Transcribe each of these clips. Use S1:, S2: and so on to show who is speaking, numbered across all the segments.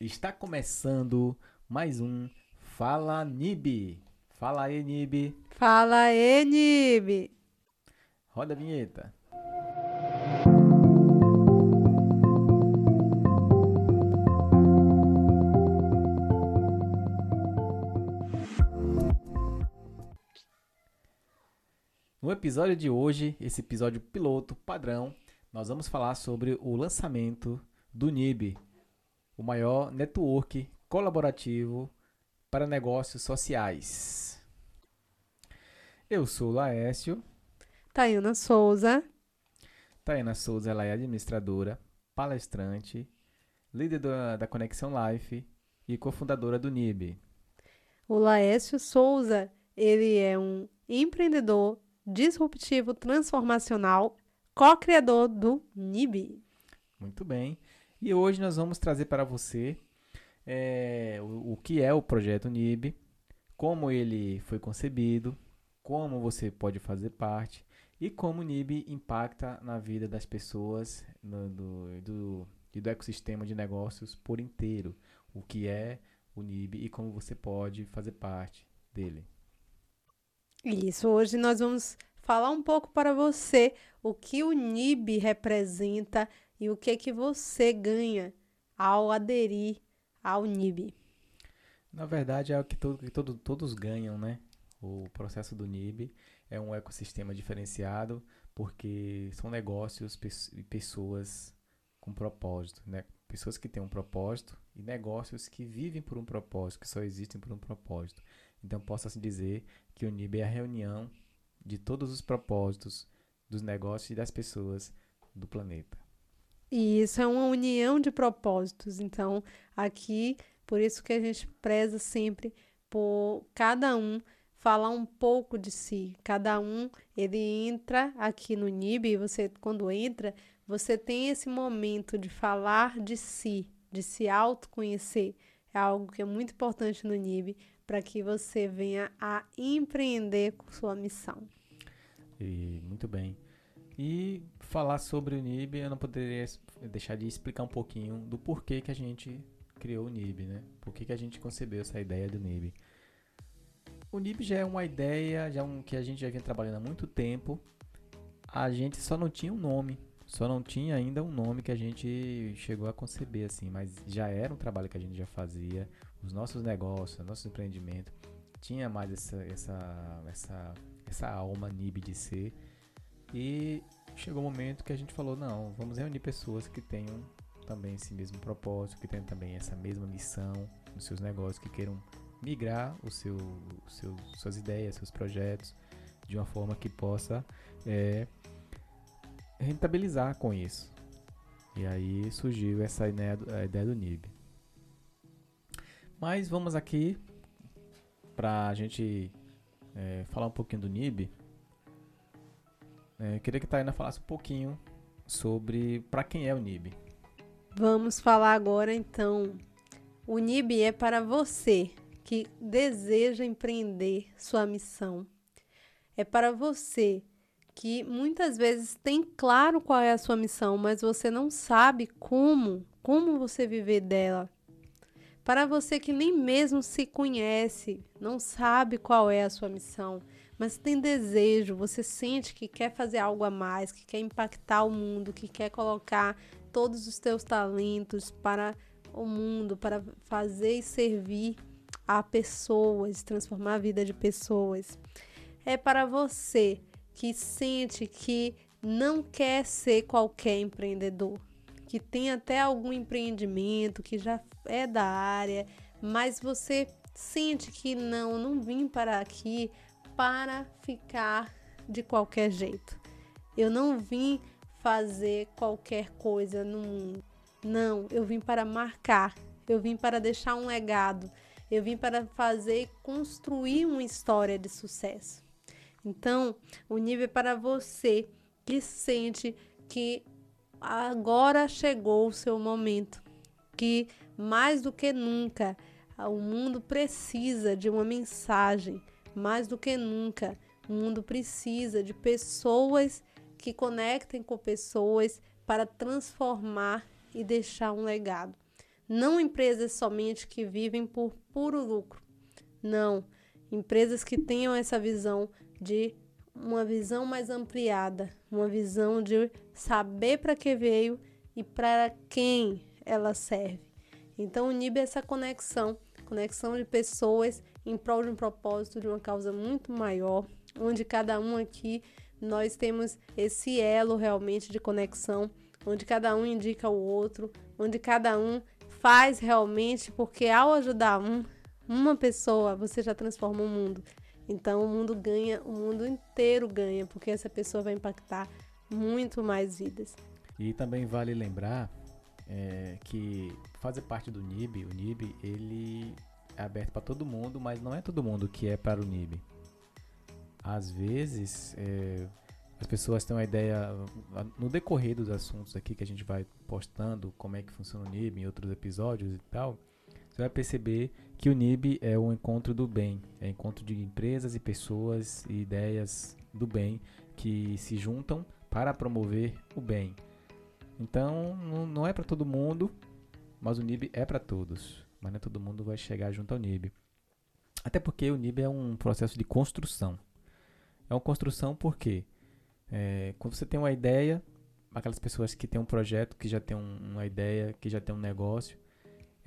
S1: Está começando mais um Fala Nib. Fala aí, Nib.
S2: Fala aí, Nib.
S1: Roda a vinheta. No episódio de hoje, esse episódio piloto padrão, nós vamos falar sobre o lançamento do NIB, o maior network colaborativo para negócios sociais. Eu sou Laércio.
S2: Taiana Souza.
S1: Taiana Souza, ela é administradora, palestrante, líder da, da Conexão Life e cofundadora do NIB.
S2: O Laércio Souza, ele é um empreendedor disruptivo transformacional, co-criador do NIB.
S1: Muito bem. E hoje nós vamos trazer para você é, o, o que é o projeto NIB, como ele foi concebido, como você pode fazer parte e como o NIB impacta na vida das pessoas no, do, do, do ecossistema de negócios por inteiro. O que é o NIB e como você pode fazer parte dele.
S2: Isso, hoje nós vamos falar um pouco para você o que o NIB representa e o que que você ganha ao aderir ao NIB.
S1: Na verdade, é o que, todo, que todo, todos ganham, né? O processo do NIB é um ecossistema diferenciado porque são negócios e pessoas com propósito, né? Pessoas que têm um propósito e negócios que vivem por um propósito, que só existem por um propósito. Então, posso assim dizer que o NIB é a reunião de todos os propósitos dos negócios e das pessoas do planeta.
S2: E isso é uma união de propósitos. Então, aqui, por isso que a gente preza sempre por cada um falar um pouco de si. Cada um, ele entra aqui no NIB e você, quando entra, você tem esse momento de falar de si, de se autoconhecer. É algo que é muito importante no NIB para que você venha a empreender com sua missão.
S1: E muito bem. E falar sobre o NIB, eu não poderia deixar de explicar um pouquinho do porquê que a gente criou o NIB, né? Por que, que a gente concebeu essa ideia do NIB. O NIB já é uma ideia já um, que a gente já vem trabalhando há muito tempo. A gente só não tinha um nome. Só não tinha ainda um nome que a gente chegou a conceber, assim. Mas já era um trabalho que a gente já fazia. Os nossos negócios, nosso empreendimento. Tinha mais essa, essa, essa, essa alma NIB de ser. E chegou o um momento que a gente falou, não, vamos reunir pessoas que tenham também esse mesmo propósito, que tenham também essa mesma missão nos seus negócios, que queiram migrar o seu, o seu, suas ideias, seus projetos, de uma forma que possa é, rentabilizar com isso. E aí surgiu essa ideia do, a ideia do NIB. Mas vamos aqui para a gente é, falar um pouquinho do NIB. É, queria que a Taina falasse um pouquinho sobre para quem é o NIB.
S2: Vamos falar agora então. O NIB é para você que deseja empreender sua missão. É para você que muitas vezes tem claro qual é a sua missão, mas você não sabe como, como você viver dela. Para você que nem mesmo se conhece, não sabe qual é a sua missão, mas tem desejo, você sente que quer fazer algo a mais, que quer impactar o mundo, que quer colocar todos os teus talentos para o mundo, para fazer e servir a pessoas, transformar a vida de pessoas. É para você que sente que não quer ser qualquer empreendedor, que tem até algum empreendimento, que já é da área, mas você sente que não, não vim para aqui para ficar de qualquer jeito. Eu não vim fazer qualquer coisa no mundo. Não, eu vim para marcar, eu vim para deixar um legado, eu vim para fazer construir uma história de sucesso. Então, o nível é para você que sente que agora chegou o seu momento, que mais do que nunca o mundo precisa de uma mensagem mais do que nunca, o mundo precisa de pessoas que conectem com pessoas para transformar e deixar um legado. Não empresas somente que vivem por puro lucro. Não. Empresas que tenham essa visão de uma visão mais ampliada, uma visão de saber para que veio e para quem ela serve. Então, o NIB é essa conexão, conexão de pessoas em prol de um propósito, de uma causa muito maior, onde cada um aqui nós temos esse elo realmente de conexão, onde cada um indica o outro, onde cada um faz realmente, porque ao ajudar um, uma pessoa, você já transforma o mundo. Então o mundo ganha, o mundo inteiro ganha, porque essa pessoa vai impactar muito mais vidas.
S1: E também vale lembrar é, que fazer parte do NIB, o NIB ele é aberto para todo mundo, mas não é todo mundo que é para o NIB. Às vezes é, as pessoas têm uma ideia no decorrer dos assuntos aqui que a gente vai postando como é que funciona o NIB em outros episódios e tal. Você vai perceber que o NIB é um encontro do bem, é encontro de empresas e pessoas e ideias do bem que se juntam para promover o bem. Então, não é para todo mundo, mas o NIB é para todos. Mas não todo mundo vai chegar junto ao NIB. Até porque o NIB é um processo de construção. É uma construção porque é, quando você tem uma ideia, aquelas pessoas que têm um projeto, que já têm um, uma ideia, que já têm um negócio,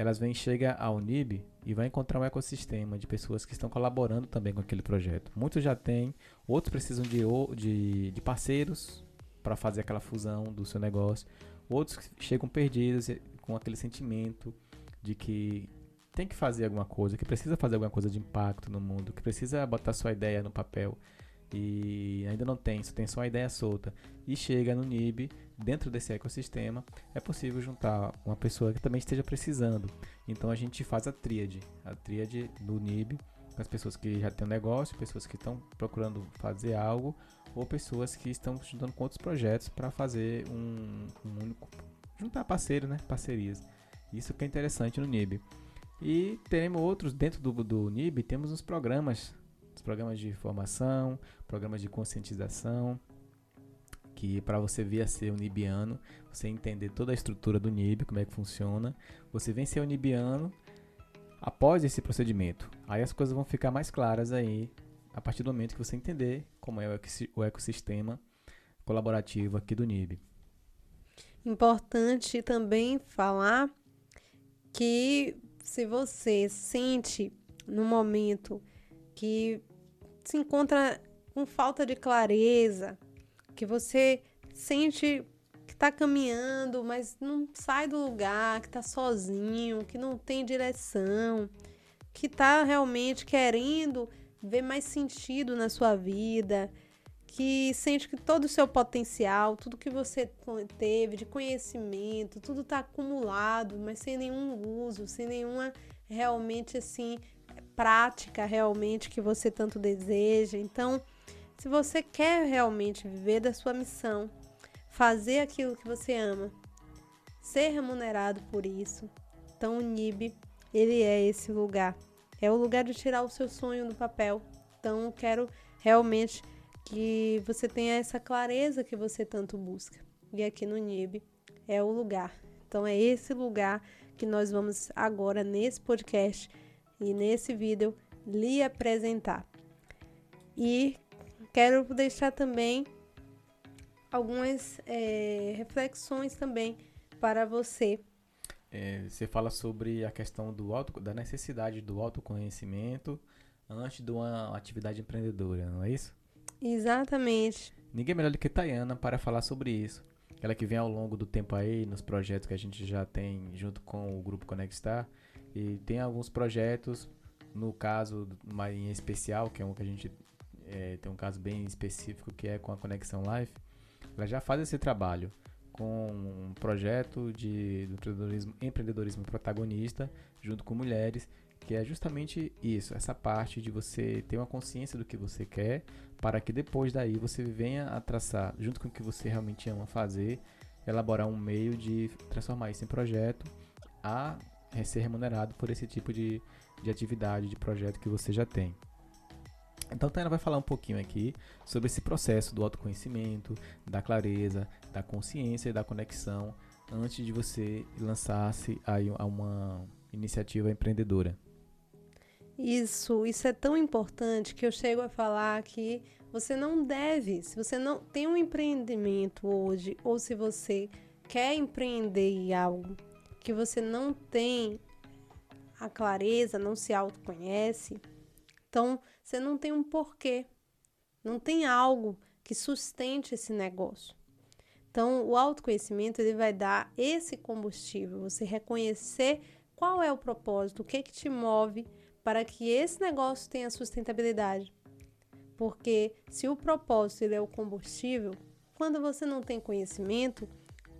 S1: elas vêm, chega ao NIB e vai encontrar um ecossistema de pessoas que estão colaborando também com aquele projeto. Muitos já têm, outros precisam de, de, de parceiros para fazer aquela fusão do seu negócio. Outros chegam perdidos com aquele sentimento de que tem que fazer alguma coisa, que precisa fazer alguma coisa de impacto no mundo, que precisa botar sua ideia no papel e ainda não tem, só tem só a ideia solta e chega no NIB, dentro desse ecossistema, é possível juntar uma pessoa que também esteja precisando. Então a gente faz a tríade, a tríade do NIB, com as pessoas que já têm um negócio, pessoas que estão procurando fazer algo, ou pessoas que estão juntando com outros projetos para fazer um, um, único. juntar parceiro, né? Parcerias. Isso que é interessante no NIB. E teremos outros dentro do, do NIB, temos os programas programas de formação, programas de conscientização, que para você vir a ser um nibiano, você entender toda a estrutura do NIB, como é que funciona, você vem ser um nibiano após esse procedimento. Aí as coisas vão ficar mais claras aí, a partir do momento que você entender como é o ecossistema colaborativo aqui do NIB.
S2: Importante também falar que se você sente no momento que se encontra com falta de clareza, que você sente que está caminhando, mas não sai do lugar, que está sozinho, que não tem direção, que está realmente querendo ver mais sentido na sua vida, que sente que todo o seu potencial, tudo que você teve de conhecimento, tudo está acumulado, mas sem nenhum uso, sem nenhuma realmente assim prática realmente que você tanto deseja. Então, se você quer realmente viver da sua missão, fazer aquilo que você ama, ser remunerado por isso, então o NIB, ele é esse lugar. É o lugar de tirar o seu sonho do papel. Então, quero realmente que você tenha essa clareza que você tanto busca. E aqui no NIB é o lugar. Então, é esse lugar que nós vamos agora nesse podcast e nesse vídeo lhe apresentar. E quero deixar também algumas é, reflexões também para você.
S1: É, você fala sobre a questão do auto, da necessidade do autoconhecimento antes de uma atividade empreendedora, não é isso?
S2: Exatamente.
S1: Ninguém melhor do que Tayana para falar sobre isso. Ela que vem ao longo do tempo aí nos projetos que a gente já tem junto com o grupo Conectar e tem alguns projetos, no caso mais em especial, que é um que a gente é, tem um caso bem específico que é com a Conexão Life, ela já faz esse trabalho com um projeto de empreendedorismo, empreendedorismo protagonista junto com mulheres, que é justamente isso, essa parte de você ter uma consciência do que você quer, para que depois daí você venha a traçar, junto com o que você realmente ama fazer, elaborar um meio de transformar isso em projeto a ser remunerado por esse tipo de, de atividade, de projeto que você já tem. Então, a vai falar um pouquinho aqui sobre esse processo do autoconhecimento, da clareza, da consciência e da conexão antes de você lançar-se a uma iniciativa empreendedora.
S2: Isso, isso é tão importante que eu chego a falar que você não deve, se você não tem um empreendimento hoje, ou se você quer empreender em algo que você não tem a clareza, não se autoconhece, então você não tem um porquê, não tem algo que sustente esse negócio. Então, o autoconhecimento ele vai dar esse combustível, você reconhecer qual é o propósito, o que que te move para que esse negócio tenha sustentabilidade. Porque se o propósito ele é o combustível, quando você não tem conhecimento,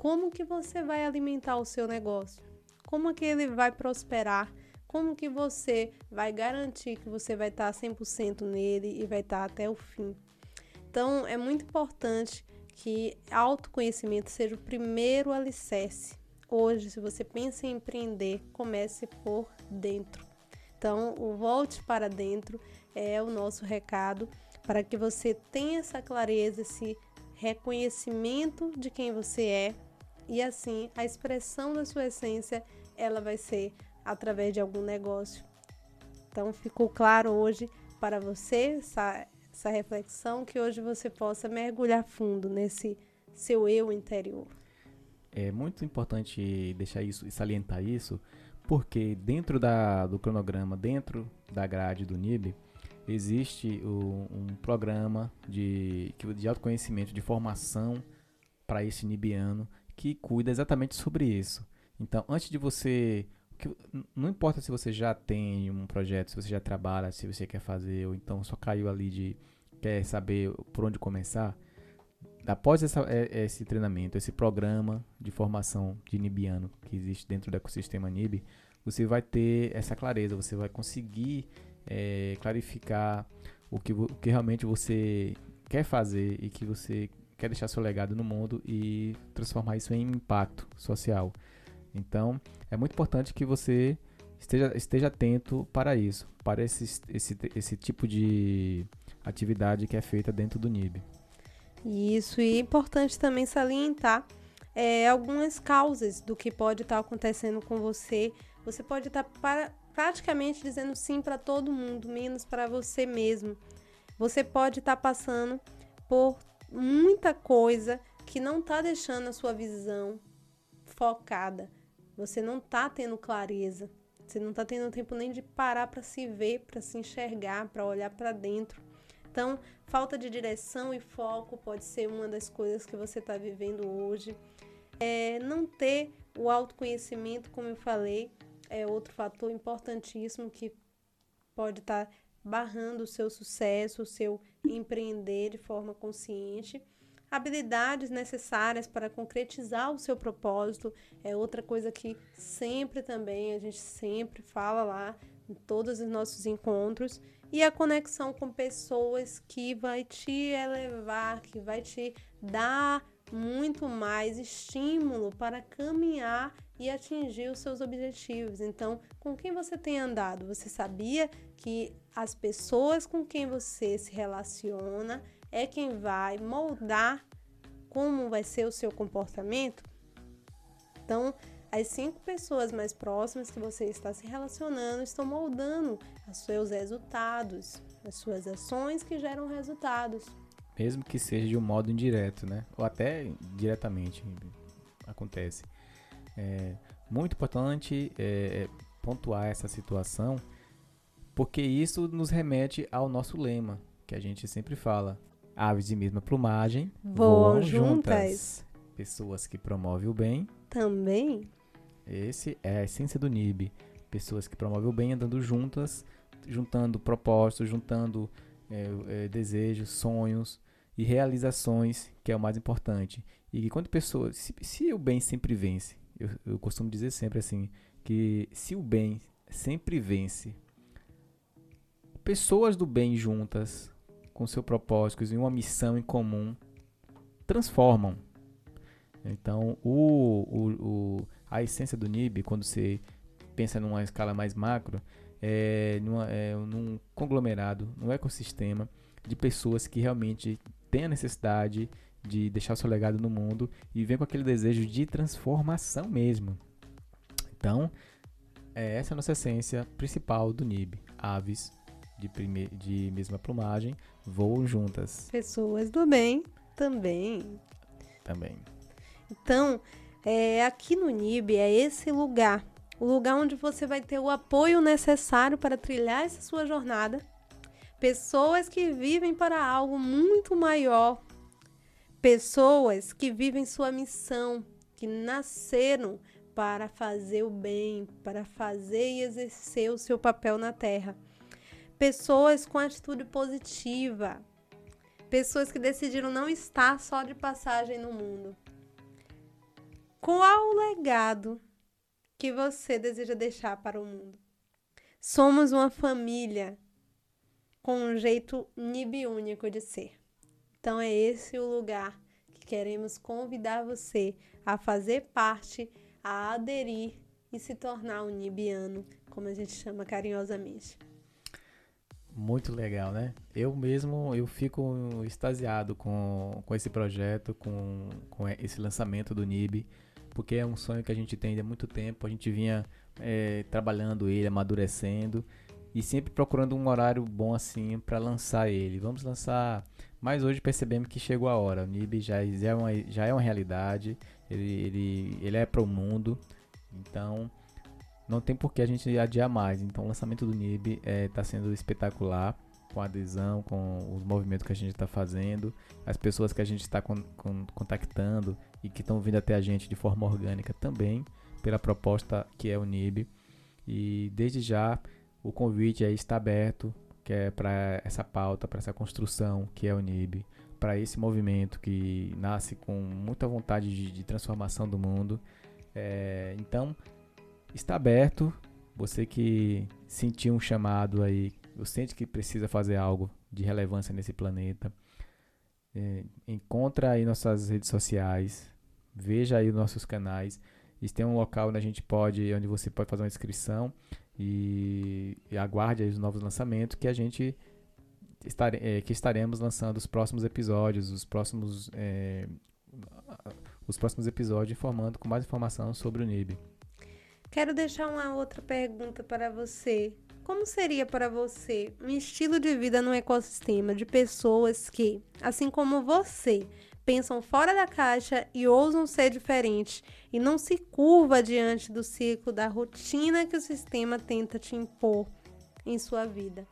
S2: como que você vai alimentar o seu negócio? Como que ele vai prosperar? Como que você vai garantir que você vai estar 100% nele e vai estar até o fim? Então, é muito importante que autoconhecimento seja o primeiro alicerce. Hoje, se você pensa em empreender, comece por dentro. Então, o volte para dentro é o nosso recado para que você tenha essa clareza, esse reconhecimento de quem você é e assim a expressão da sua essência ela vai ser através de algum negócio. Então, ficou claro hoje para você essa, essa reflexão que hoje você possa mergulhar fundo nesse seu eu interior.
S1: É muito importante deixar isso e salientar isso, porque dentro da, do cronograma, dentro da grade do NIB, existe o, um programa de, de autoconhecimento, de formação para esse nibiano que cuida exatamente sobre isso. Então, antes de você. Não importa se você já tem um projeto, se você já trabalha, se você quer fazer, ou então só caiu ali de. quer saber por onde começar. Após essa, é, esse treinamento, esse programa de formação de Nibiano que existe dentro do ecossistema Nib, você vai ter essa clareza, você vai conseguir é, clarificar o que, o que realmente você quer fazer e que você quer deixar seu legado no mundo e transformar isso em impacto social. Então, é muito importante que você esteja, esteja atento para isso, para esse, esse, esse tipo de atividade que é feita dentro do NIB.
S2: Isso, e é importante também salientar é, algumas causas do que pode estar acontecendo com você. Você pode estar para, praticamente dizendo sim para todo mundo, menos para você mesmo. Você pode estar passando por muita coisa que não está deixando a sua visão focada. Você não está tendo clareza. Você não está tendo tempo nem de parar para se ver, para se enxergar, para olhar para dentro. Então, falta de direção e foco pode ser uma das coisas que você está vivendo hoje. É, não ter o autoconhecimento, como eu falei, é outro fator importantíssimo que pode estar tá barrando o seu sucesso, o seu empreender de forma consciente. Habilidades necessárias para concretizar o seu propósito é outra coisa que sempre também a gente sempre fala lá em todos os nossos encontros e a conexão com pessoas que vai te elevar, que vai te dar muito mais estímulo para caminhar e atingir os seus objetivos. Então, com quem você tem andado? Você sabia que as pessoas com quem você se relaciona é quem vai moldar como vai ser o seu comportamento? Então, as cinco pessoas mais próximas que você está se relacionando estão moldando os seus resultados, as suas ações que geram resultados.
S1: Mesmo que seja de um modo indireto, né? Ou até diretamente acontece. É muito importante é, é pontuar essa situação, porque isso nos remete ao nosso lema, que a gente sempre fala. Aves de mesma plumagem
S2: voam, voam juntas. juntas.
S1: Pessoas que promovem o bem
S2: também
S1: esse é a essência do NIB. Pessoas que promovem o bem andando juntas, juntando propósitos, juntando é, é, desejos, sonhos e realizações, que é o mais importante. E quando pessoas, se, se o bem sempre vence, eu, eu costumo dizer sempre assim, que se o bem sempre vence, pessoas do bem juntas, com seu propósito e uma missão em comum, transformam. Então, o, o, o a essência do NIB, quando você pensa numa escala mais macro, é, numa, é num conglomerado, num ecossistema de pessoas que realmente têm a necessidade de deixar o seu legado no mundo e vem com aquele desejo de transformação mesmo. Então, é essa a nossa essência principal do NIB. Aves de, prime... de mesma plumagem voam juntas.
S2: Pessoas do bem também.
S1: Também.
S2: Então, é, aqui no NIB é esse lugar. O lugar onde você vai ter o apoio necessário para trilhar essa sua jornada. Pessoas que vivem para algo muito maior. Pessoas que vivem sua missão, que nasceram para fazer o bem, para fazer e exercer o seu papel na terra. Pessoas com atitude positiva. Pessoas que decidiram não estar só de passagem no mundo. Qual o legado que você deseja deixar para o mundo? Somos uma família com um jeito nib único de ser. Então é esse o lugar que queremos convidar você a fazer parte a aderir e se tornar um nibiano, como a gente chama carinhosamente.
S1: Muito legal, né? Eu mesmo, eu fico extasiado com, com esse projeto, com, com esse lançamento do NIB, porque é um sonho que a gente tem há muito tempo, a gente vinha é, trabalhando ele, amadurecendo, e sempre procurando um horário bom assim para lançar ele. Vamos lançar, mas hoje percebemos que chegou a hora, o NIB já, já, é, uma, já é uma realidade, ele, ele, ele é para o mundo, então não tem por que a gente adiar mais. Então o lançamento do NIB está é, tá sendo espetacular, com a adesão, com os movimentos que a gente está fazendo, as pessoas que a gente está con con contactando e que estão vindo até a gente de forma orgânica também, pela proposta que é o NIB. E desde já o convite aí está aberto, que é para essa pauta, para essa construção que é o NIB para esse movimento que nasce com muita vontade de, de transformação do mundo. É, então, está aberto. Você que sentiu um chamado aí, ou sente que precisa fazer algo de relevância nesse planeta, é, encontra aí nossas redes sociais, veja aí nossos canais. Isso tem um local onde a gente pode, onde você pode fazer uma inscrição e, e aguarde os novos lançamentos que a gente estare, é, que estaremos lançando os próximos episódios, os próximos, é, os próximos episódios informando com mais informação sobre o NIB.
S2: Quero deixar uma outra pergunta para você. Como seria para você um estilo de vida no ecossistema de pessoas que, assim como você, pensam fora da caixa e ousam ser diferentes e não se curva diante do ciclo da rotina que o sistema tenta te impor em sua vida?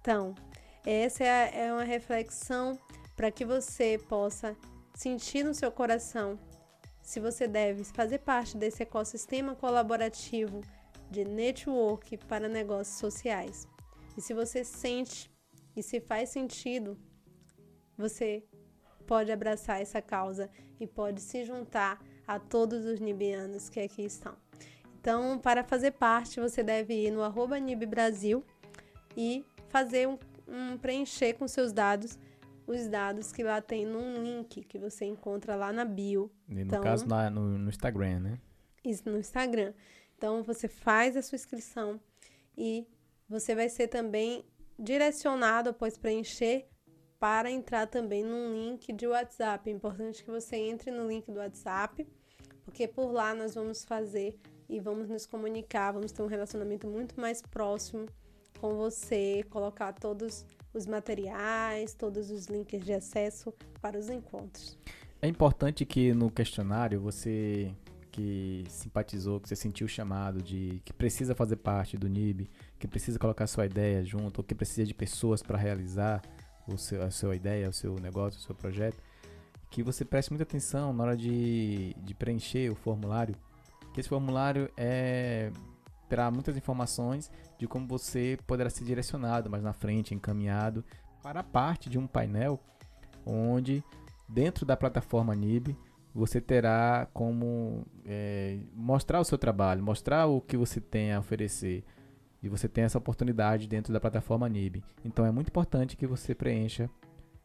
S2: Então, essa é, é uma reflexão para que você possa sentir no seu coração se você deve fazer parte desse ecossistema colaborativo de network para negócios sociais. E se você sente e se faz sentido, você pode abraçar essa causa e pode se juntar a todos os nibianos que aqui estão. Então, para fazer parte, você deve ir no arroba Nib Brasil e fazer um, um preencher com seus dados os dados que lá tem num link que você encontra lá na bio.
S1: E no então, caso na, no, no Instagram, né?
S2: Isso, no Instagram. Então você faz a sua inscrição e você vai ser também direcionado após preencher para entrar também num link de WhatsApp. É importante que você entre no link do WhatsApp, porque por lá nós vamos fazer e vamos nos comunicar, vamos ter um relacionamento muito mais próximo com você, colocar todos os materiais, todos os links de acesso para os encontros.
S1: É importante que no questionário você que simpatizou, que você sentiu o chamado de que precisa fazer parte do NIB, que precisa colocar sua ideia junto, ou que precisa de pessoas para realizar o seu, a sua ideia, o seu negócio, o seu projeto, que você preste muita atenção na hora de, de preencher o formulário, que esse formulário é terá muitas informações de como você poderá ser direcionado mais na frente, encaminhado para a parte de um painel onde dentro da plataforma NIB você terá como é, mostrar o seu trabalho, mostrar o que você tem a oferecer. E você tem essa oportunidade dentro da plataforma NIB. Então é muito importante que você preencha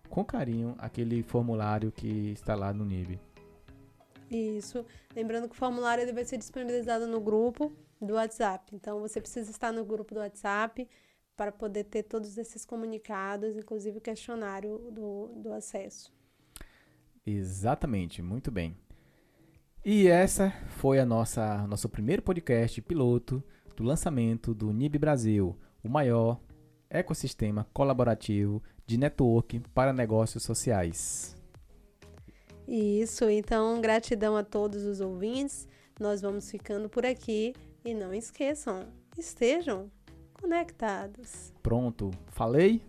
S1: com carinho aquele formulário que está lá no NIB.
S2: Isso. Lembrando que o formulário ele vai ser disponibilizado no grupo do WhatsApp. Então você precisa estar no grupo do WhatsApp para poder ter todos esses comunicados, inclusive o questionário do, do acesso.
S1: Exatamente, muito bem. E essa foi a nossa nosso primeiro podcast piloto do lançamento do NIB Brasil, o maior ecossistema colaborativo de network para negócios sociais.
S2: Isso, então gratidão a todos os ouvintes. Nós vamos ficando por aqui e não esqueçam, estejam conectados.
S1: Pronto, falei?